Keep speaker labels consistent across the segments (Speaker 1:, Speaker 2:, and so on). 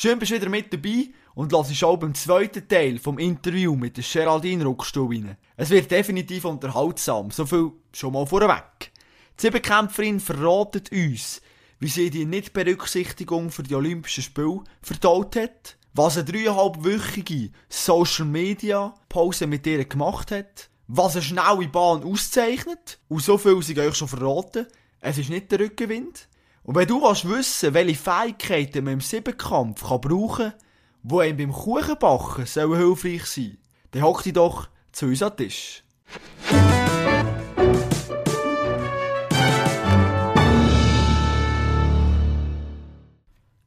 Speaker 1: Schön bist du wieder mit dabei und lass auch beim zweiten Teil vom Interview mit der Geraldine Ruckstuhl rein. Es wird definitiv unterhaltsam, so viel schon mal vorweg. Die Siebenkämpferin verratet uns, wie sie die Nichtberücksichtigung für die Olympischen Spiele verdaut hat, was eine dreieinhalbwöchige Social Media Pause mit ihr gemacht hat, was eine schnelle Bahn auszeichnet, und so viel sie euch schon verraten, es ist nicht der Rückenwind, und wenn du willst wissen, welche Fähigkeiten man im Siebenkampf brauchen kann, die einem beim Kuchenbacken sollen hilfreich sein dann hock dich doch zu uns an Tisch.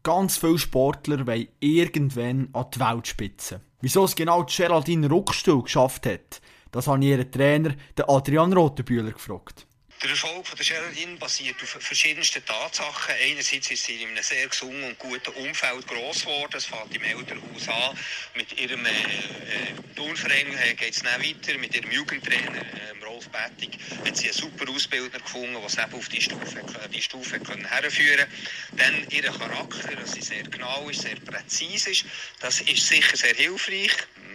Speaker 1: Ganz viele Sportler wollen irgendwann an die Weltspitze. Wieso es genau Geraldine Ruckstuhl geschafft hat, das habe ich ihren Trainer, Adrian Rotenbühler, gefragt.
Speaker 2: Der Erfolg von der Geraldine basiert auf verschiedensten Tatsachen. Einerseits ist sie in einem sehr gesunden und guten Umfeld gross geworden. Es fängt im Elternhaus an. Mit ihrem äh, äh, Turnverein äh, geht es dann weiter. Mit ihrem Jugendtrainer äh, Rolf Bettig hat sie einen super Ausbildner gefunden, der sie auf die Stufe, die Stufe können herführen Dann ihr Charakter, dass sie sehr genau ist, sehr präzise ist. Das ist sicher sehr hilfreich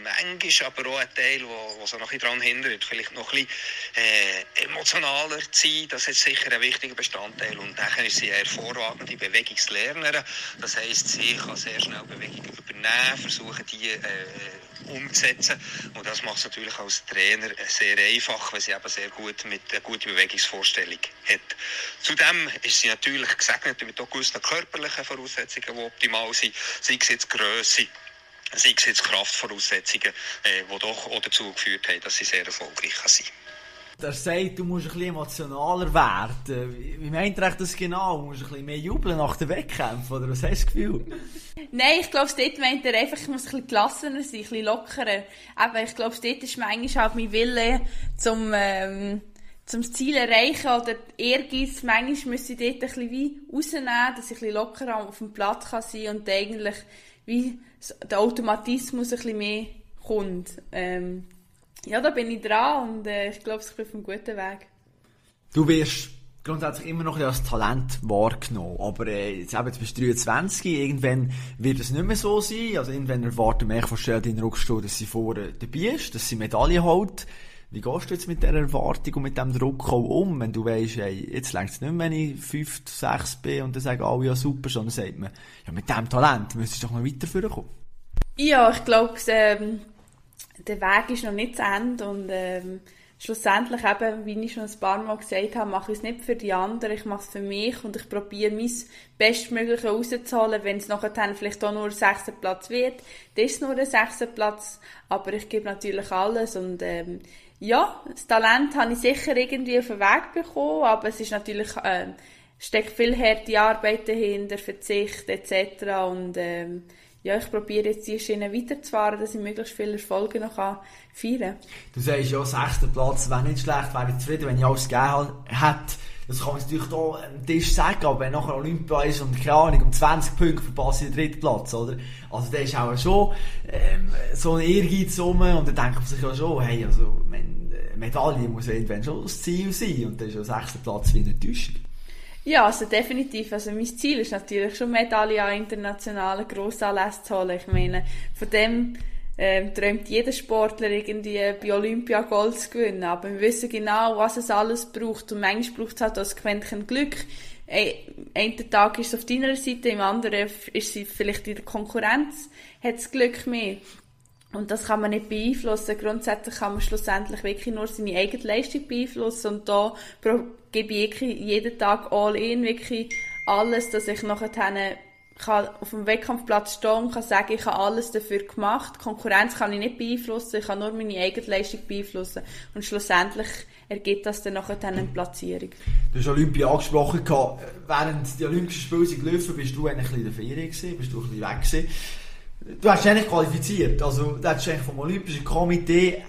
Speaker 2: manchmal aber auch ein Teil, wo, so noch ein daran hindert, vielleicht noch ein bisschen äh, emotionaler zu sein. Das ist sicher ein wichtiger Bestandteil. Und dann ist sie eine hervorragende Bewegungslernerin. Das heisst, sie kann sehr schnell Bewegungen übernehmen, versuchen die äh, umzusetzen. Und das macht es natürlich als Trainer sehr einfach, weil sie eben sehr gut mit einer guten Bewegungsvorstellung hat. Zudem ist sie natürlich gesegnet mit auch gewissen körperlichen Voraussetzungen, die optimal sind, sei es jetzt Grösse, sei es jetzt Kraftvoraussetzungen, äh, die doch auch dazu geführt haben, dass sie sehr erfolgreich sind.
Speaker 1: Der sagt, du musst ein bisschen emotionaler werden. Wie meint er das genau? Du musst ein bisschen mehr jubeln nach den Wettkämpfen, oder was hast du das Gefühl?
Speaker 3: Nein, ich glaube, dort meint er einfach, ich muss ein bisschen gelassener sein, ein bisschen lockerer. Aber ich glaube, dort ist manchmal halt mein Wille zum, ähm, zum Ziel erreichen oder Ehrgeiz. Manchmal müsste ich dort ein bisschen wie rausnehmen, dass ich ein bisschen lockerer auf dem Platz kann sein und eigentlich wie der Automatismus ein bisschen mehr kommt. Ähm, ja, da bin ich dran und äh, ich glaube, ich bin auf einem guten Weg.
Speaker 1: Du wirst grundsätzlich immer noch als Talent wahrgenommen, aber äh, jetzt, eben, jetzt bist du 23, irgendwann wird es nicht mehr so sein, also irgendwann erwarten wir von Sheldon Ruckstuhl, dass sie vorne dabei ist, dass sie Medaille holt. Wie gehst du jetzt mit dieser Erwartung und mit dem Druck auch um, wenn du weißt, ey, jetzt längt es nicht mehr, wenn ich 5, 6 bin und dann sagen alle, ja super, sondern sagt man, ja mit diesem Talent müsstest du doch noch weiter kommen.
Speaker 3: Ja, ich glaube, ähm, der Weg ist noch nicht zu Ende und ähm, schlussendlich eben, wie ich schon ein paar Mal gesagt habe, mache ich es nicht für die anderen, ich mache es für mich und ich probiere mein Bestmögliche rauszuholen, wenn es nachher dann vielleicht auch nur ein sechster Platz wird, dann ist es nur ein sechster Platz, aber ich gebe natürlich alles und ähm, ja, das Talent habe ich sicher irgendwie auf den Weg bekommen, aber es ist natürlich, äh, steckt viel harte Arbeit dahinter, Verzicht etc. Und ähm, ja, ich probiere jetzt die Schiene weiterzufahren, dass ich möglichst viele Erfolge noch feiern kann.
Speaker 1: Du sagst ja, sechster Platz wäre nicht schlecht, wäre ich zufrieden, wenn ich alles gegeben hätte. Das kann man natürlich hier am Tisch sagen, aber wenn nachher Olympia ist und keine Ahnung, um 20 Punkte verpasse ich den dritten Platz, oder? Also der ist auch schon ähm, so ein Ehrgeiz rum und dann denkt man sich ja schon, hey, also Medaille muss irgendwann schon das Ziel sein und dann ist ja sechster Platz wie eine Enttäuschung.
Speaker 3: Ja, also definitiv. Also mein Ziel ist natürlich schon Medaille an internationalen Grossanlässen zu holen. Ich meine, von dem ähm, träumt jeder Sportler irgendwie bei Olympia Gold zu gewinnen. Aber wir wissen genau, was es alles braucht. Und manchmal braucht es halt das Quäntchen Glück. Einen Tag ist es auf deiner Seite, im anderen ist sie vielleicht in der Konkurrenz, hat das Glück mehr. Und das kann man nicht beeinflussen. Grundsätzlich kann man schlussendlich wirklich nur seine eigene Leistung beeinflussen. Und da gebe ich jeden Tag all in, wirklich alles, dass ich nachher auf dem Wettkampfplatz stehen und kann sagen, ich habe alles dafür gemacht. Konkurrenz kann ich nicht beeinflussen, ich kann nur meine eigene Leistung beeinflussen. Und schlussendlich ergibt das dann nachher eine Platzierung.
Speaker 1: Du hast Olympia angesprochen, während die Olympischen Spiele gelaufen bist du eigentlich in der Ferien gewesen, bist du ein bisschen weg gewesen. Du hast dich eigentlich qualifiziert, also du hast eigentlich vom Olympischen Komitee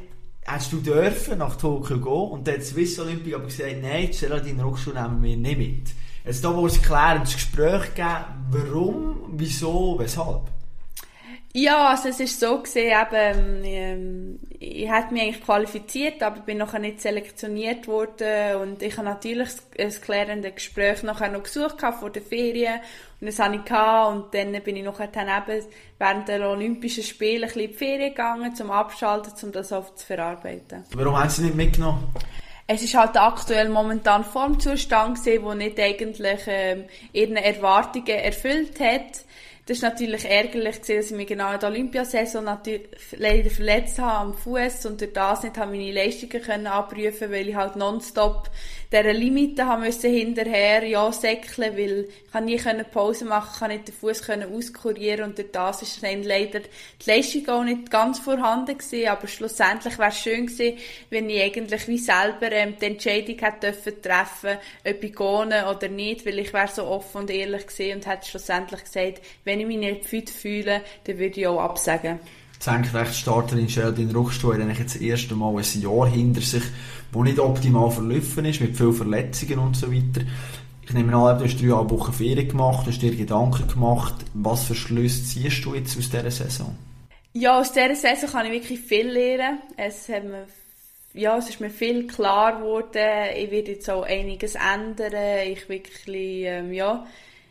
Speaker 1: hast du dürfen nach Tokio gehen und dann Swiss Olympic aber gesagt, nein, Geraldine Rockschuh nehmen wir nicht mit. Jetzt da muss es klärendes Gespräch geben, warum, wieso, weshalb?
Speaker 3: Ja, also es ist so gesehen, eben, ähm, ich hätte mich eigentlich qualifiziert, aber bin noch nicht selektioniert worden und ich habe natürlich ein klärendes Gespräch nachher noch gesucht vor der Ferien und das habe ich gehabt und dann bin ich nachher dann eben während der Olympischen Spiele ein bisschen in die Ferien gegangen, zum Abschalten, um das auch zu verarbeiten.
Speaker 1: Warum haben Sie nicht mitgenommen?
Speaker 3: es ist halt aktuell momentan Formzustand gesehen, wo nicht eigentlich ähm, ihre Erwartungen erfüllt hat. Das ist natürlich ärgerlich gewesen, dass ich mich genau in der Olympiasaison leider verletzt habe am Fuß und durch das nicht meine Leistungen können abrufen, weil ich halt nonstop dieser Limite haben müssen hinterher ja säckeln, weil ich kann nie können Pause machen, kann nicht den Fuß können auskurieren und durch das ist dann leider die Leistung auch nicht ganz vorhanden gewesen, aber schlussendlich wäre es schön gewesen, wenn ich eigentlich wie selber ähm, die Entscheidung hätte dürfen treffen, ob ich gehe oder nicht, weil ich wäre so offen und ehrlich gewesen und hätte schlussendlich gesagt, wenn ich mich nicht fit fühle, dann würde ich auch absagen.
Speaker 1: Senkrechtstarterin Sheldon Ruchstuhl hat eigentlich jetzt das erste Mal ein Jahr hinter sich, wo nicht optimal verlaufen ist, mit vielen Verletzungen und so weiter. Ich nehme an, du hast drei Wochen Ferien gemacht, hast dir Gedanken gemacht. Was für Schlüsse ziehst du jetzt aus dieser Saison?
Speaker 3: Ja, aus dieser Saison kann ich wirklich viel lernen. Es, hat mir, ja, es ist mir viel klar geworden. Ich werde jetzt auch einiges ändern. Ich wirklich, ähm, ja,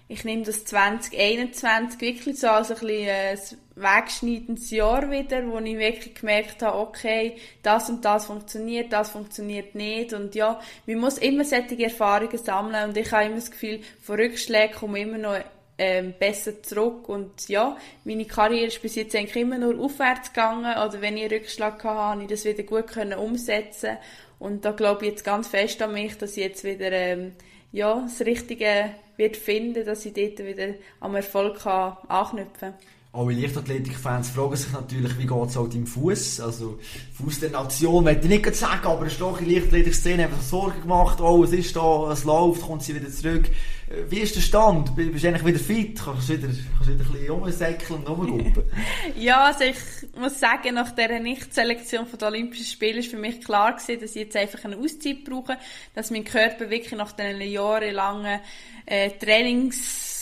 Speaker 3: ich nehme das 2021 wirklich so als ein bisschen ein wegschneidendes Jahr wieder, wo ich wirklich gemerkt habe, okay, das und das funktioniert, das funktioniert nicht. Und ja, man muss immer solche Erfahrungen sammeln. Und ich habe immer das Gefühl, von Rückschlägen komme immer noch ähm, besser zurück. Und ja, meine Karriere ist bis jetzt eigentlich immer nur aufwärts gegangen. Oder wenn ich einen Rückschlag hatte, habe ich das wieder gut können umsetzen. Und da glaube ich jetzt ganz fest an mich, dass ich jetzt wieder ähm, ja, das Richtige wird finden, dass ich dort wieder am Erfolg kann anknüpfen kann.
Speaker 1: Alle Leichtathletik-Fans fragen sich natürlich, wie geht es auch deinem Fuß? Also, Fuß der Nation, möchte ich nicht sagen, aber eine starke Leichtathletik-Szene hat sich Sorgen gemacht, oh, es ist da, es läuft, kommt sie wieder zurück. Äh, wie ist der Stand? Bist du eigentlich wieder fit? Kannst du wieder, kannst du wieder ein bisschen rumsäckeln und rumgucken?
Speaker 3: ja, also ich muss sagen, nach dieser Nicht-Selektion der Olympischen Spiele ist für mich klar gewesen, dass ich jetzt einfach eine Auszeit brauche, dass mein Körper wirklich nach diesen jahrelangen äh,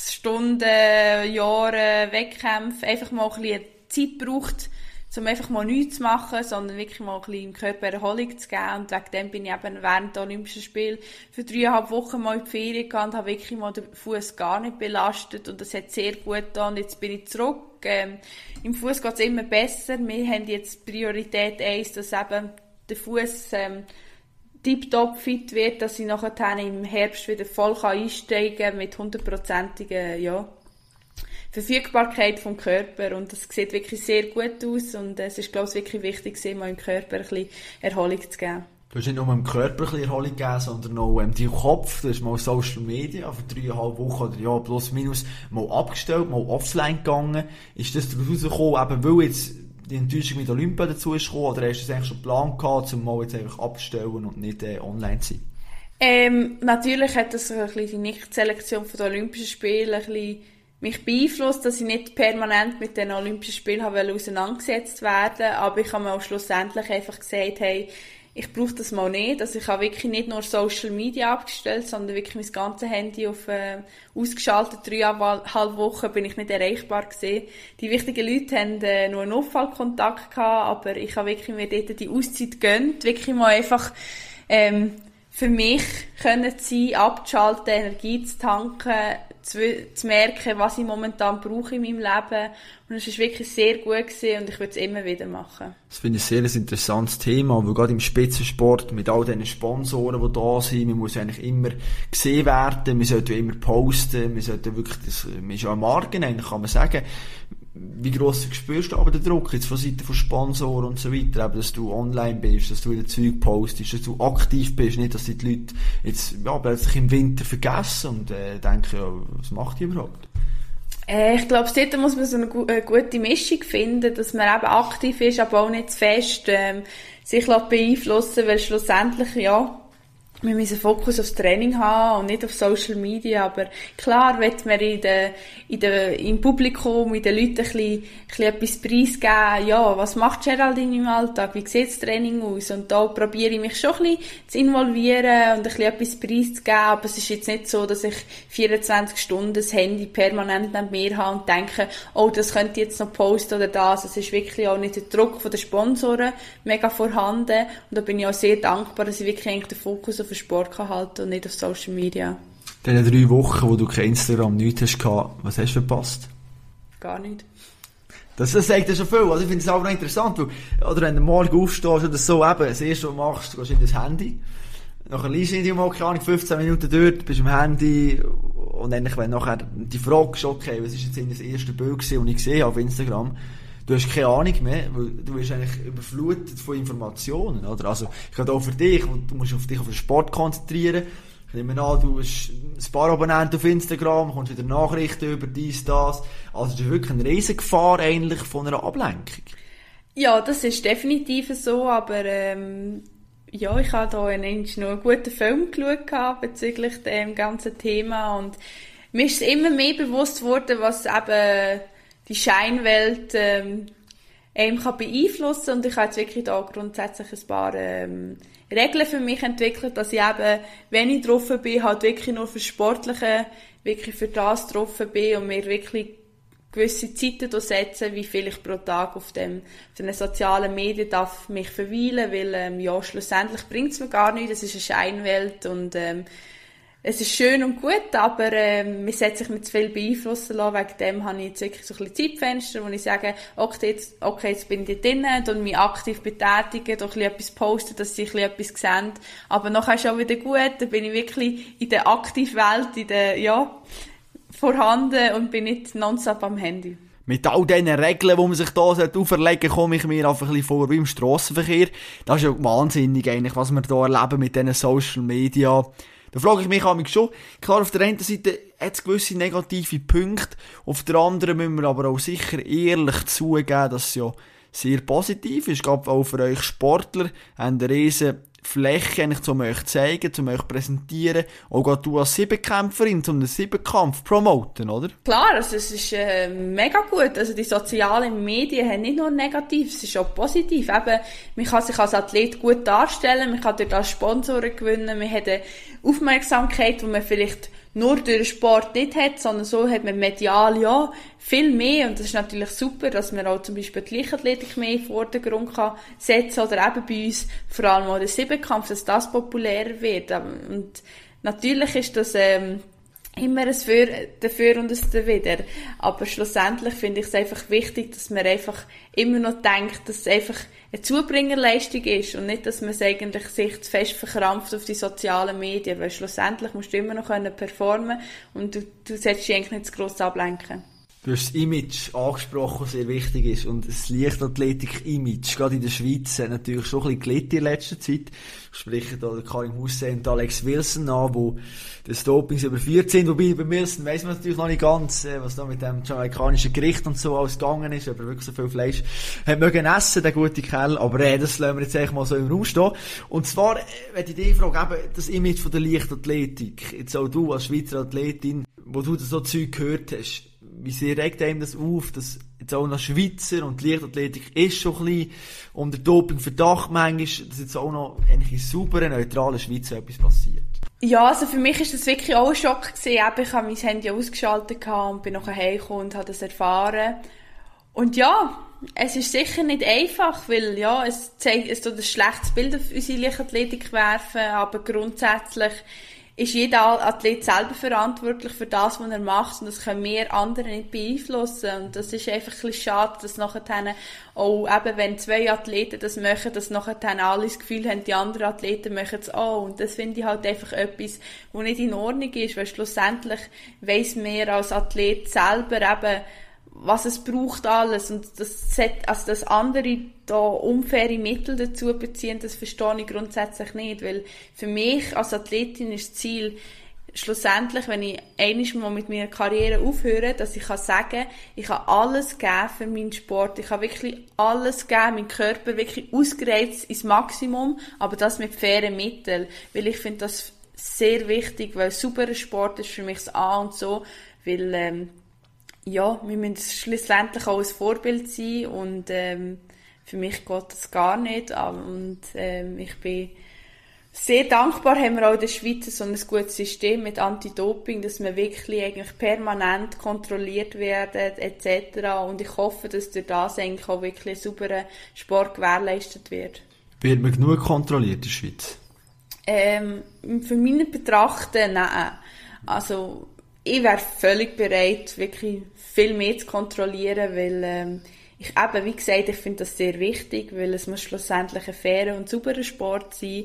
Speaker 3: Trainingsstunden, Jahre, Wettkämpfe einfach mal ein bisschen Zeit braucht, um einfach mal nichts zu machen, sondern wirklich mal ein bisschen im Körper Erholung zu geben. Und wegen dem bin ich eben während der Olympischen Spiele für dreieinhalb Wochen mal in die Ferien gegangen und habe wirklich mal den Fuß gar nicht belastet. Und das hat sehr gut getan. Und jetzt bin ich zurück. Ähm, Im Fuß geht es immer besser. Wir haben jetzt Priorität 1, dass eben der Fuß ähm, tiptop fit wird, dass ich nachher im Herbst wieder voll einsteigen kann mit hundertprozentiger, ja, Verfügbarkeit vom Körper und das sieht wirklich sehr gut aus und es ist glaube ich wirklich wichtig, mal im Körper ein bisschen Erholung zu geben.
Speaker 1: Du hast nicht nur im Körper ein Erholung gegeben, sondern auch ähm, Kopf. Du hast mal Social Media für dreieinhalb Wochen oder ja, plus minus mal abgestellt, mal offline gegangen. Ist das daraus gekommen, eben weil jetzt die Enttäuschung mit Olympia dazu ist gekommen, oder hast du das eigentlich schon geplant gehabt, um mal jetzt einfach abzustellen und nicht äh, online zu sein?
Speaker 3: Ähm, natürlich hat das ein bisschen die Nicht-Selektion der Olympischen Spiele ein bisschen mich beeinflusst, dass ich nicht permanent mit den Olympischen Spielen auseinandergesetzt werden aber ich habe mir auch schlussendlich einfach gesagt, hey, ich brauche das mal nicht. Also ich habe wirklich nicht nur Social Media abgestellt, sondern wirklich mein ganzes Handy auf äh, ausgeschaltet. Dreieinhalb Wochen bin ich nicht erreichbar gesehen. Die wichtigen Leute haben äh, nur einen Auffallkontakt gehabt, aber ich habe wirklich mir dort die Auszeit gönnt, wirklich mal einfach ähm, für mich können sein, abzuschalten, Energie zu tanken, zu, zu merken, was ich momentan brauche in meinem Leben. Und es war wirklich sehr gut gewesen und ich würde es immer wieder machen.
Speaker 1: Das finde ich ein sehr interessantes Thema, weil gerade im Spitzensport mit all diesen Sponsoren, die da sind, man muss eigentlich immer gesehen werden, man sollte immer posten, man sollte wirklich, das, man ist ja am Marken eigentlich, kann man sagen, wie gross spürst du aber den Druck jetzt von Seiten von Sponsoren und so weiter, eben, dass du online bist, dass du wieder Zeug postest, dass du aktiv bist, nicht, dass die Leute jetzt ja, plötzlich im Winter vergessen und äh, denken, ja, was macht die überhaupt?
Speaker 3: Äh, ich glaube, dort muss man so eine, eine, gute Mischung finden, dass man eben aktiv ist, aber auch nicht zu fest ähm, sich beeinflussen weil schlussendlich, ja, wir müssen Fokus aufs Training haben und nicht auf Social Media, aber klar wird man in der, in der, im Publikum, in den Leuten ein bisschen, ein bisschen etwas preisgeben, ja, was macht Geraldine im Alltag, wie sieht das Training aus? Und da probiere ich mich schon ein bisschen zu involvieren und ein bisschen etwas preiszugeben, aber es ist jetzt nicht so, dass ich 24 Stunden das Handy permanent neben mir habe und denke, oh, das könnte ich jetzt noch posten oder das, es ist wirklich auch nicht der Druck von den Sponsoren mega vorhanden. Und da bin ich auch sehr dankbar, dass ich wirklich den Fokus auf den Sport kann halten und nicht auf Social Media.
Speaker 1: In den drei Wochen, wo du kein Instagram nichts hast was hast du verpasst?
Speaker 3: Gar nicht.
Speaker 1: Das, das sagt ja schon viel. Also ich finde es auch noch interessant, weil, oder wenn du morgen aufstehst oder so, eben, das erste, was du machst, gehst in das Handy. Nachher liest du nicht mal, keine Ahnung, 15 Minuten dort, bist am Handy, und eigentlich, wenn nachher die Frage ist, okay, was ist jetzt in das erste Bild gewesen, das ich gesehen habe auf Instagram, du hast keine Ahnung mehr, weil du bist eigentlich überflutet von Informationen, oder? Also, ich kann auch für dich, du musst auf dich auf den Sport konzentrieren. Ich nehme an, du hast ein paar Abonnenten auf Instagram, kommst wieder Nachrichten über dies, das. Also, das ist wirklich eine Riesengefahr eigentlich von einer Ablenkung.
Speaker 3: Ja, das ist definitiv so, aber, ähm, ja, ich habe da einen, noch einen guten Film geschaut bezüglich dem ganzen Thema und mir ist immer mehr bewusst worden, was eben die Scheinwelt ähm, einem kann beeinflussen. Und ich habe jetzt wirklich da grundsätzlich ein paar ähm, Regeln für mich entwickelt, dass ich eben, wenn ich drauf bin, halt wirklich nur für Sportliche, wirklich für das drauf bin und mir wirklich gewisse Zeiten setzen, wie viel ich pro Tag auf dem auf den sozialen Medien darf mich verweilen, weil ähm, ja schlussendlich bringt es mir gar nichts, es ist eine Scheinwelt und ähm, es ist schön und gut, aber ähm, man sollte sich nicht zu viel beeinflussen lassen. Wegen dem habe ich jetzt wirklich so ein bisschen Zeitfenster, wo ich sage, okay, jetzt, okay, jetzt bin ich drinnen und mich aktiv betätigen, doch ein bisschen etwas posten, dass sie ein bisschen etwas sehen. Aber nachher ist auch wieder gut, dann bin ich wirklich in der Aktivwelt, in der, ja, vorhanden und bin nicht nonstop am Handy.
Speaker 1: Mit all diesen Regeln, die man sich da auferlegen komme ich mir einfach ein bisschen vor wie im Strassenverkehr. Das ist ja wahnsinnig eigentlich, was wir hier erleben mit diesen Social Media. Da frage ich mich mich schon, klar, auf der einen Seite hat es gewisse negative Punkte, auf der anderen müssen wir aber auch sicher ehrlich zugeben, dass es ja sehr positiv ist, gerade auch für euch Sportler, haben eine riesen Fläche eigentlich, um euch zeigen, um euch präsentieren. Auch du als Siebenkämpferin, um den Siebenkampf promoten, oder?
Speaker 3: Klar, also es ist äh, mega gut. Also die sozialen Medien haben nicht nur negativ, es ist auch positiv. Eben, man kann sich als Athlet gut darstellen, man kann dort als Sponsoren gewinnen, man hat eine Aufmerksamkeit, die man vielleicht nur durch den Sport nicht hat, sondern so hat man medial ja viel mehr. Und das ist natürlich super, dass man auch zum Beispiel die Leichtathletik mehr in den Vordergrund kann setzen oder eben bei uns vor allem auch der Siebenkampf, dass das populärer wird. Und natürlich ist das ähm, immer ein Für, dafür und ein dawider. Aber schlussendlich finde ich es einfach wichtig, dass man einfach immer noch denkt, dass es einfach eine Zubringerleistung ist und nicht, dass man es eigentlich sich zu fest verkrampft auf die sozialen Medien, weil schlussendlich musst du immer noch performen und du, du solltest dich eigentlich nicht zu gross ablenken.
Speaker 1: Du hast das Image angesprochen, das sehr wichtig ist. Und das Leichtathletik-Image, gerade in der Schweiz, hat natürlich schon ein bisschen gelitten in letzter Zeit. Ich spreche da Karim Hussein und Alex Wilson an, wo des Dopings überführt sind. Wobei bei Wilson weiss man natürlich noch nicht ganz, äh, was da mit dem jamaikanischen Gericht und so alles gegangen ist, ob er wirklich so viel Fleisch hat mögen essen, der gute Kerl. Aber äh, das lassen wir jetzt eigentlich mal so im Raum stehen. Und zwar, äh, wenn ich dich frage, eben das Image von der Leichtathletik. Jetzt auch du als Schweizer Athletin, wo du das so Zeug gehört hast wie sehr regt einem das auf, dass jetzt auch noch Schweizer und die Leichtathletik ist schon ein bisschen unter Dopingverdacht manchmal, dass jetzt auch noch in sauberen, neutralen Schweiz etwas passiert?
Speaker 3: Ja, also für mich ist das wirklich auch ein Schock gewesen. Ich habe mein Handy ausgeschaltet und bin nachher heimgekommen und habe das erfahren. Und ja, es ist sicher nicht einfach, weil ja, es zeigt, es tut ein schlechtes Bild auf unsere Leichtathletik werfen, aber grundsätzlich ist jeder Athlet selber verantwortlich für das, was er macht und das können wir andere nicht beeinflussen. Und das ist einfach ein bisschen schade, dass nachher auch eben, wenn zwei Athleten das machen, dass nachher alle das Gefühl haben, die anderen Athleten machen es auch. Und das finde ich halt einfach etwas, was nicht in Ordnung ist, weil schlussendlich weiss mehr als Athlet selber eben, was es braucht alles und das, also das andere da unfaire Mittel dazu beziehen, das verstehe ich grundsätzlich nicht, weil für mich als Athletin ist das Ziel, schlussendlich, wenn ich einiges mal mit meiner Karriere aufhöre, dass ich kann sagen, ich habe alles gegeben für meinen Sport. Ich habe wirklich alles gegeben, meinen Körper wirklich ausgereizt ins Maximum, aber das mit fairen Mitteln. Weil ich finde das sehr wichtig, weil sauberer Sport ist für mich das A und so, weil, ähm, ja, wir müssen schlussendlich auch ein Vorbild sein und, ähm, für mich geht das gar nicht und, ähm, ich bin sehr dankbar haben wir auch in der Schweiz so ein gutes System mit Anti-Doping, dass wir wirklich eigentlich permanent kontrolliert werden etc. Und ich hoffe, dass durch das eigentlich auch wirklich ein sauberer Sport gewährleistet wird.
Speaker 1: Wird man genug kontrolliert in der Schweiz?
Speaker 3: Ähm, für meine Betrachten, nein. Also, ich wäre völlig bereit, wirklich viel mehr zu kontrollieren, weil ähm, ich eben, wie gesagt, ich finde das sehr wichtig, weil es muss schlussendlich ein fairer und sauberer Sport sein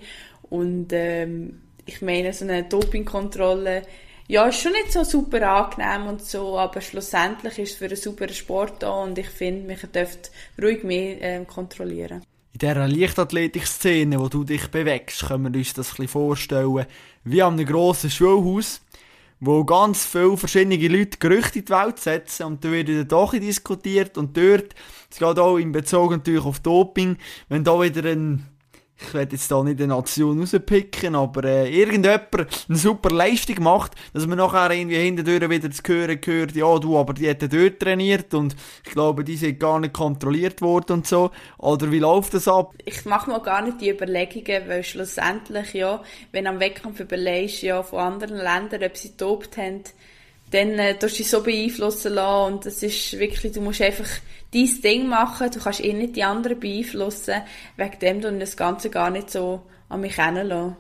Speaker 3: und ähm, ich meine, so eine Dopingkontrolle, ja, ist schon nicht so super angenehm und so, aber schlussendlich ist es für einen sauberen Sport da und ich finde, man dürfte ruhig mehr ähm, kontrollieren.
Speaker 1: In dieser Leichtathletik-Szene, wo du dich bewegst, können wir uns das ein bisschen vorstellen, wie an einem grossen Schulhaus, wo ganz viele verschiedene Leute Gerüchte in die Welt setzen und da wird wieder doch diskutiert und dort, es geht auch in Bezug natürlich auf Doping, wenn da wieder ein ich werde jetzt da nicht eine Nation rauspicken, aber äh, irgendjemand eine super Leistung macht, dass man nachher irgendwie hinterher wieder zu hören gehört, ja du, aber die hätten dort trainiert und ich glaube, die sind gar nicht kontrolliert worden und so. Oder wie läuft das ab?
Speaker 3: Ich mache mir gar nicht die Überlegungen, weil schlussendlich, ja, wenn am Wettkampf überlegst, ja, von anderen Ländern, ob sie tobt haben, dann äh, tust du dich so beeinflussen lassen und das ist wirklich, du musst einfach dein Ding machen, du kannst eh nicht die anderen beeinflussen, wegen dem du das Ganze gar nicht so an mich kennenlassen.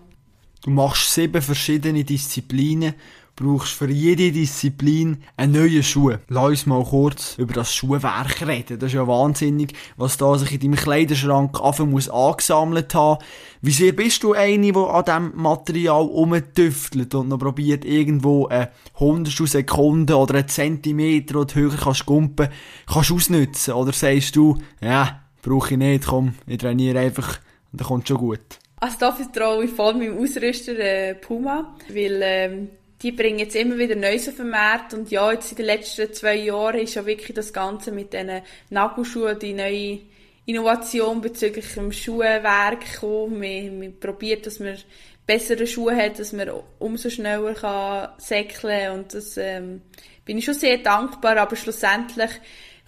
Speaker 1: Du machst sieben verschiedene Disziplinen, brauchst für jede Disziplin einen neuen Schuh. Lass uns mal kurz über das Schuhwerk reden. Das ist ja wahnsinnig, was da sich in deinem Kleiderschrank muss angesammelt haben. Wie sehr bist du eine, die an diesem Material rumtüftelt und noch probiert, irgendwo eine Hundertstel Sekunde oder einen Zentimeter oder höher kannst gumpen, kannst ausnutzen? Oder sagst du, ja, brauche ich nicht, komm, ich trainiere einfach und dann kommt schon gut.
Speaker 3: Also da vertraue ich voll meinem Ausrüster äh, Puma, weil ähm, die bringen jetzt immer wieder Neues auf den Markt. Und ja, jetzt in den letzten zwei Jahren ist ja wirklich das Ganze mit diesen Nagelschuhen die neue Innovation bezüglich dem Schuhwerk gekommen. Man, man probiert, dass man bessere Schuhe hat, dass man umso schneller kann säckeln und das ähm, bin ich schon sehr dankbar, aber schlussendlich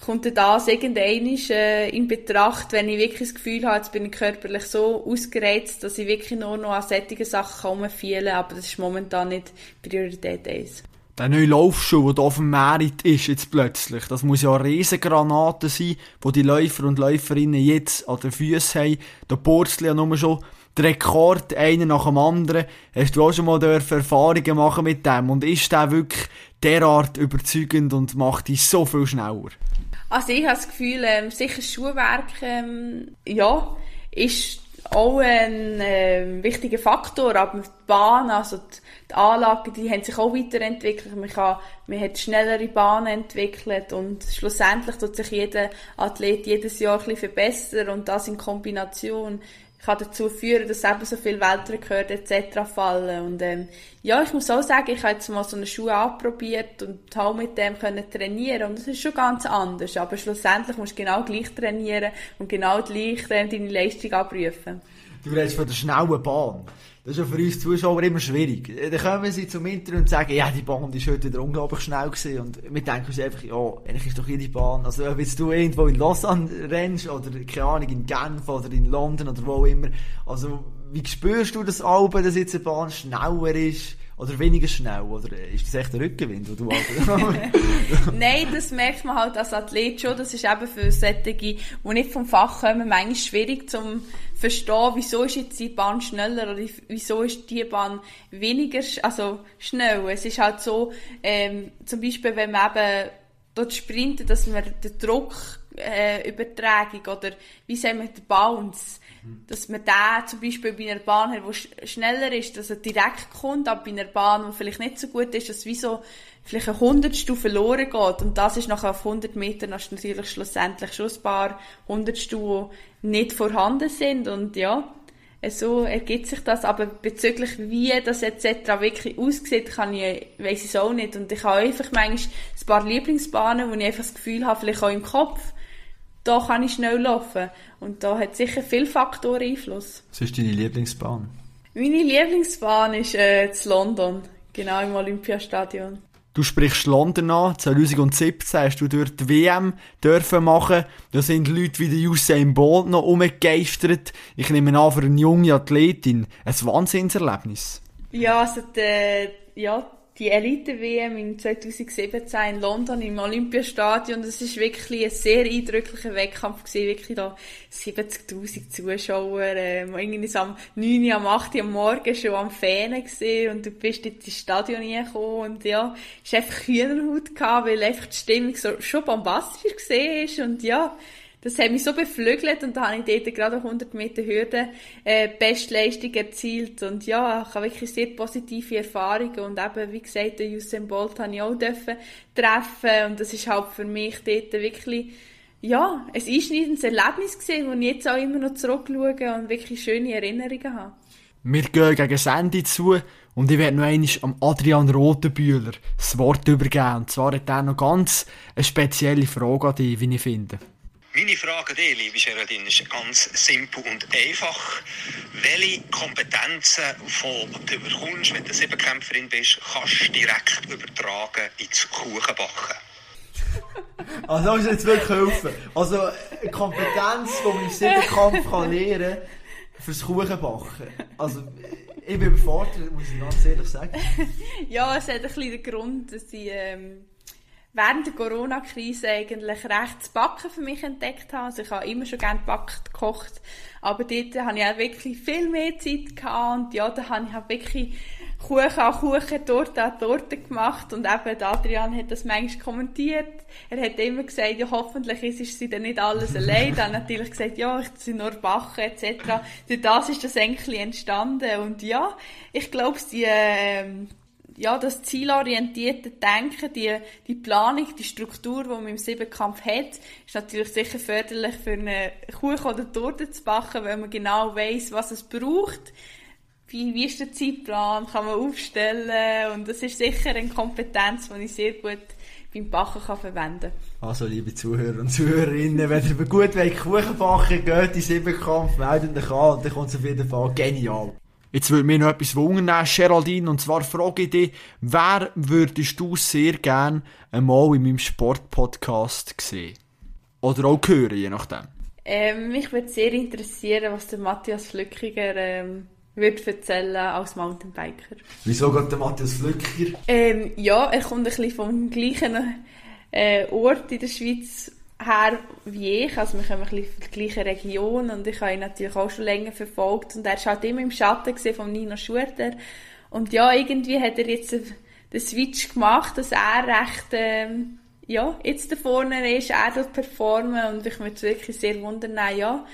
Speaker 3: kommt das irgendwann äh, in Betracht, wenn ich wirklich das Gefühl habe, jetzt bin ich körperlich so ausgereizt, dass ich wirklich nur noch an solche Sachen herumfiele, aber das ist momentan nicht Priorität 1.
Speaker 1: Der neue Laufschuh, der auf dem Merit ist, jetzt plötzlich, das muss ja eine Riesengranate sein, wo die Läufer und Läuferinnen jetzt an den Füßen haben. Da purzelt ja nur schon der Rekord, einer nach dem anderen. Hast du auch schon mal Erfahrungen machen mit dem? Und ist der wirklich derart überzeugend und macht dich so viel schneller?
Speaker 3: Also ich habe das Gefühl, ähm, sicher Schuhwerk, ähm, ja, ist auch ein äh, wichtiger Faktor, aber die Bahn, also die, die Anlagen, die haben sich auch weiterentwickelt. Man, kann, man hat schnellere Bahnen entwickelt und schlussendlich tut sich jeder Athlet jedes Jahr ein bisschen verbessern und das in Kombination kann dazu führen, dass eben so viele Weltrekorde etc. fallen. Und ähm, ja, ich muss auch sagen, ich habe jetzt mal so eine Schuhe anprobiert und habe mit dem können trainieren und das ist schon ganz anders. Aber schlussendlich musst du genau gleich trainieren und genau gleich äh, deine Leistung abrufen.
Speaker 1: Du redest von der schnellen Bahn. Das ist ja für uns Zuschauer immer schwierig. Dann kommen sie zum Interview und sagen, ja, die Bahn ist heute wieder unglaublich schnell gewesen. Und wir denken uns einfach, ja, eigentlich ist doch jede Bahn, also ob jetzt du irgendwo in Lausanne rennst oder, keine Ahnung, in Genf oder in London oder wo immer. Also, wie spürst du das Alben, dass jetzt eine Bahn schneller ist? Oder weniger schnell? Oder ist das echt der Rückenwind, den du
Speaker 3: Nein, das merkt man halt als Athlet schon. Das ist eben für solche, die nicht vom Fach kommen, manchmal schwierig zum verstehen, wieso ist jetzt die Bahn schneller oder wieso ist die Bahn weniger, also schnell. Es ist halt so, ähm, zum Beispiel, wenn man eben dort sprintet, dass man den Druck äh, Übertragung oder wie sagen wir, der Bounce, dass man da zum Beispiel bei einer Bahn hat, die schneller ist, dass er direkt kommt, aber bei einer Bahn, die vielleicht nicht so gut ist, dass wie so vielleicht ein Hundertstel verloren geht und das ist nachher auf 100 Metern natürlich schlussendlich schon ein paar Hundertstel, die nicht vorhanden sind und ja, so ergibt sich das, aber bezüglich wie das etc. wirklich aussieht, kann ich, weiss ich es auch nicht. Und ich habe einfach manchmal ein paar Lieblingsbahnen, wo ich einfach das Gefühl habe, vielleicht auch im Kopf, da kann ich schnell laufen. Und da hat sicher viele Faktoren Einfluss.
Speaker 1: Was ist deine Lieblingsbahn?
Speaker 3: Meine Lieblingsbahn ist äh, in London, genau im Olympiastadion.
Speaker 1: Du sprichst London an. 2017 hast du dort die WM dürfen machen. Da sind Leute wie der Usain Bolt noch umgegeistert. Ich nehme an, für eine junge Athletin ein Wahnsinnserlebnis.
Speaker 3: Ja, also die, ja, die Elite-WM in 2017 in London im Olympiastadion, das ist wirklich ein sehr eindrücklicher Wettkampf gewesen, wirklich da 70'000 Zuschauer, ähm, irgendwie am 9, am 8 am Morgen schon am Fähnen gesehen und du bist jetzt ins Stadion reingekommen und ja, es einfach Hühnerhaut gehabt, weil einfach die Stimmung so, schon bombastisch gesehen ist und ja, das hat mich so beflügelt und da habe ich dort gerade 100 Meter Hürde äh, Bestleistung erzielt und ja, ich habe wirklich sehr positive Erfahrungen und eben, wie gesagt, den Usain Bolt habe ich auch dürfen treffen und das ist halt für mich dort wirklich ja, ein einschneidendes Erlebnis gewesen, wo ich jetzt auch immer noch zurückschaue und wirklich schöne Erinnerungen habe.
Speaker 1: Wir gehen gegen Sandy zu und ich werde noch einmal am Adrian Rotenbühler das Wort übergeben. Und zwar hat er noch ganz eine spezielle Frage an dich, wie ich finde.
Speaker 2: Meine Frage an dich, liebe Geraldine, ist ganz simpel und einfach. Welche Kompetenzen, die du bekommst, wenn du Siebenkämpferin bist, kannst du direkt übertragen ins Kuchenbacken?
Speaker 1: Also das ist jetzt wirklich helfen. Also eine Kompetenz, die man im Siebenkampf kann lernen kann, fürs Kuchenbacken. Also ich bin überfordert, muss ich ganz ehrlich sagen.
Speaker 3: ja, es hat ein bisschen den Grund, dass ich... Ähm während der Corona-Krise eigentlich recht das Backen für mich entdeckt habe. Also ich habe immer schon gerne gebackt, gekocht, aber dort habe ich auch wirklich viel mehr Zeit gehabt und ja, da habe ich auch wirklich Kuchen an Kuchen, Torte an Torte gemacht und eben Adrian hat das manchmal kommentiert. Er hat immer gesagt, ja hoffentlich ist sie dann nicht alles allein. Dann natürlich gesagt, ja, ich sie nur backen etc. Durch das ist das eigentlich entstanden und ja, ich glaube, die äh, ja, das zielorientierte Denken, die, die Planung, die Struktur, die man im Siebenkampf hat, ist natürlich sicher förderlich für eine Kuchen oder Torte zu backen, weil man genau weiß, was es braucht. Wie, wie ist der Zeitplan? Kann man aufstellen? Und das ist sicher eine Kompetenz, die ich sehr gut beim Backen kann verwenden
Speaker 1: Also, liebe Zuhörer und Zuhörerinnen, wenn ihr gut wollt, Kuchen backen geht in Siebenkampf, meldet euch an und dann kommt es auf jeden Fall genial. Jetzt würde mir noch etwas wundern, Geraldine, und zwar frage ich dich, wer würdest du sehr gern einmal in meinem Sportpodcast sehen? Oder auch hören, je nachdem.
Speaker 3: Ähm, mich würde sehr interessieren, was der Matthias Flückiger ähm, wird erzählen als Mountainbiker.
Speaker 1: Wieso geht der Matthias Flückiger?
Speaker 3: Ähm, ja, er kommt ein bisschen vom gleichen äh, Ort in der Schweiz her wie ich, also wir kommen ein von der gleichen Region und ich habe ihn natürlich auch schon länger verfolgt und er war halt immer im Schatten von Nino Schurter und ja, irgendwie hat er jetzt den Switch gemacht, dass er recht, ähm, ja, jetzt da vorne ist, er performen und ich würde wirklich sehr wundern, ja,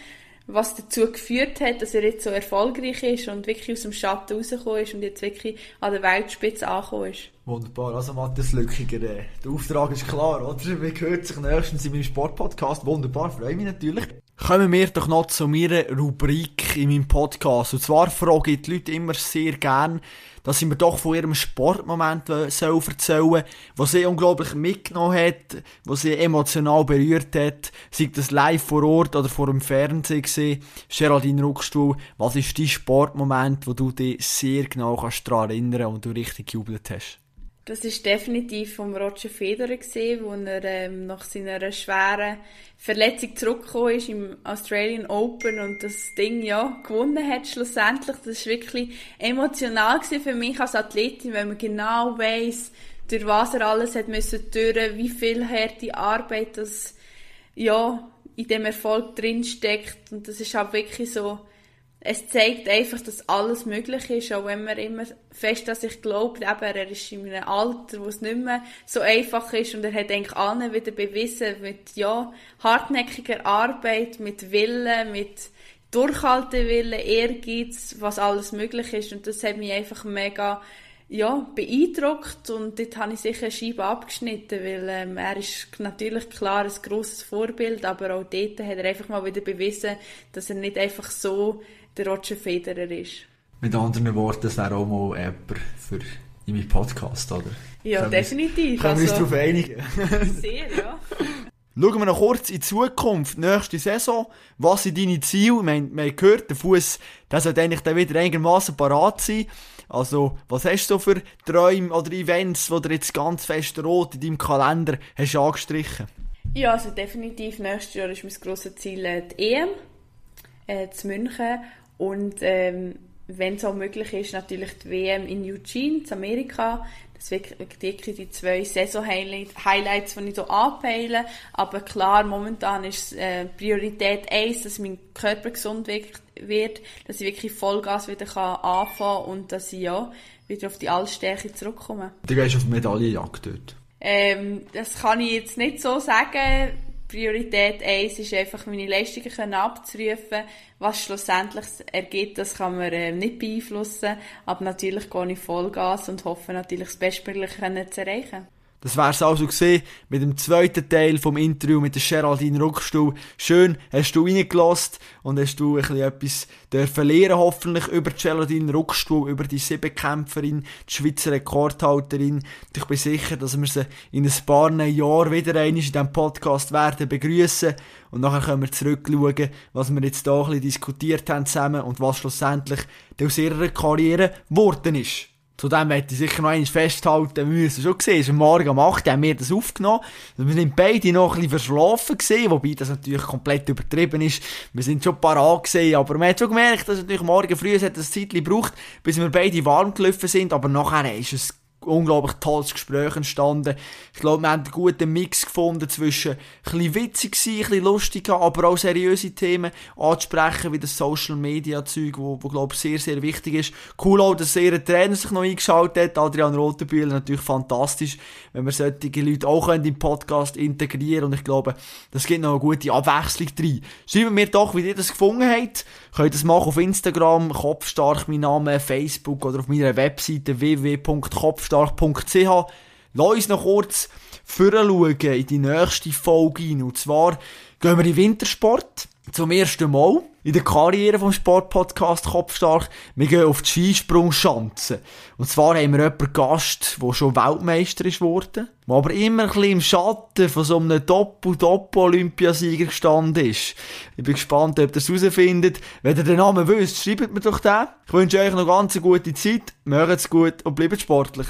Speaker 3: was dazu geführt hat, dass er jetzt so erfolgreich ist und wirklich aus dem Schatten rausgekommen ist und jetzt wirklich an der Weltspitze angekommen ist.
Speaker 1: Wunderbar, also Matthias Lückiger, äh, der Auftrag ist klar, oder? Wie gehört sich nächstens in meinem Sportpodcast? Wunderbar, freue mich natürlich. Kommen wir doch noch zu meiner Rubrik in meinem Podcast. Und zwar frage ich die Leute immer sehr gern, dass sie mir doch von ihrem Sportmoment erzählen sollen, was sie unglaublich mitgenommen hat, was sie emotional berührt hat, sei das live vor Ort oder vor dem Fernsehen gesehen. Geraldine Ruckstuhl, was ist dein Sportmoment, wo du dich sehr genau kannst daran erinnern und du richtig gejubelt hast?
Speaker 3: Das ist definitiv vom Roger Federer gesehen, wo er ähm, nach seiner schweren Verletzung zurückgekommen ist im Australian Open und das Ding ja gewonnen hat schlussendlich. Das ist wirklich emotional gewesen für mich als Athletin, weil man genau weiß, durch was er alles hat müssen durch, wie viel harte Arbeit das ja in dem Erfolg drin steckt und das ist halt wirklich so es zeigt einfach, dass alles möglich ist, auch wenn man immer fest an sich glaubt, eben, er ist in einem Alter, wo es nicht mehr so einfach ist und er hat eigentlich allen wieder bewiesen, mit, ja, hartnäckiger Arbeit, mit Willen, mit Durchhaltewillen, Ehrgeiz, was alles möglich ist und das hat mich einfach mega, ja, beeindruckt und dort habe ich sicher eine Scheibe abgeschnitten, weil ähm, er ist natürlich klar ein grosses Vorbild, aber auch dort hat er einfach mal wieder bewiesen, dass er nicht einfach so der Roger Federer ist.
Speaker 1: Mit anderen Worten, das wäre auch mal jemand für in meinem Podcast, oder?
Speaker 3: Ja,
Speaker 1: können
Speaker 3: definitiv.
Speaker 1: Können wir uns
Speaker 3: also,
Speaker 1: darauf einigen?
Speaker 3: sehr, ja.
Speaker 1: Schauen wir noch kurz in die Zukunft, nächste Saison. Was sind deine Ziele? Wir haben, wir haben gehört, der Fuß, der sollte eigentlich dann wieder einigermaßen parat sein. Also, was hast du so für Träume oder Events, die du jetzt ganz fest rot in deinem Kalender hast angestrichen?
Speaker 3: Ja, also definitiv. Nächstes Jahr ist mein grosses Ziel äh, die EM äh, zu München und ähm, wenn es auch möglich ist, natürlich die WM in Eugene, in Amerika. Das sind wirklich die zwei Saison-Highlights, die ich so anpeile. Aber klar, momentan ist äh, Priorität 1, dass mein Körper gesund wird, dass ich wirklich Vollgas wieder kann anfangen kann und dass ich ja wieder auf die Altstärke zurückkomme.
Speaker 1: Du gehst auf Medaillenjagd dort?
Speaker 3: Ähm, das kann ich jetzt nicht so sagen Priorität 1 ist einfach, meine Leistungen abzurufen. Was schlussendlich ergibt, das kann man äh, nicht beeinflussen. Aber natürlich gehe ich Vollgas und hoffe natürlich, das Bestmögliche zu erreichen.
Speaker 1: Das wär's also gesehen mit dem zweiten Teil vom Interview mit der Geraldine Ruckstuhl. Schön, hast du reingelassen und hast du ein etwas dürfen lernen, hoffentlich über die Geraldine Ruckstuhl, über die Siebenkämpferin, die Schweizer Rekordhalterin. Ich bin sicher, dass wir sie in ein paar Jahren wieder einmal in diesem Podcast werden begrüßen und nachher können wir zurückschauen, was wir jetzt hier ein bisschen diskutiert haben zusammen und was schlussendlich aus ihrer Karriere geworden ist. Zudem möchte ich sicher noch eins festhalten, müssen schon sehen, es ist Morgen um 8 haben wir das aufgenommen. Wir sind beide noch ein bisschen verschlafen gesehen, wobei das natürlich komplett übertrieben ist. Wir sind schon parat gesehen, aber man hat schon gemerkt, dass natürlich morgen früh es hat ein Zeitchen gebraucht, bis wir beide warm gelaufen sind, aber nachher ist es unglaublich tolles Gespräch entstanden. Ich glaube, wir haben einen guten Mix gefunden zwischen ein witzig sein, ein bisschen lustig, aber auch seriöse Themen anzusprechen, wie das Social Media Zeug, wo, wo glaube ich sehr, sehr wichtig ist. Cool auch, dass ihr Trainer sich noch eingeschaltet hat, Adrian Rotenbühler, natürlich fantastisch, wenn wir solche Leute auch in den Podcast integrieren und ich glaube, das gibt noch eine gute Abwechslung drin. Schreiben mir doch, wie ihr das gefunden habt. Könnt das machen auf Instagram, Kopfstark, mein Name, Facebook oder auf meiner Webseite www.kopfstark stark.ch. Lass uns noch kurz vorschauen in die nächste Folge rein. Und zwar gehen wir in Wintersport. Zum ersten Mal in der Karriere vom Sportpodcast Kopfstark. Wir gehen auf die Skisprungschanze. Und zwar haben wir jemanden Gast, der schon Weltmeister ist worden, der aber immer ein bisschen im Schatten von so einem Doppel-Doppel-Olympiasieger gestanden ist. Ich bin gespannt, ob ihr es herausfindet. Wenn ihr den Namen wisst, schreibt mir doch den. Ich wünsche euch noch ganz eine gute Zeit, macht's gut und bleibt sportlich.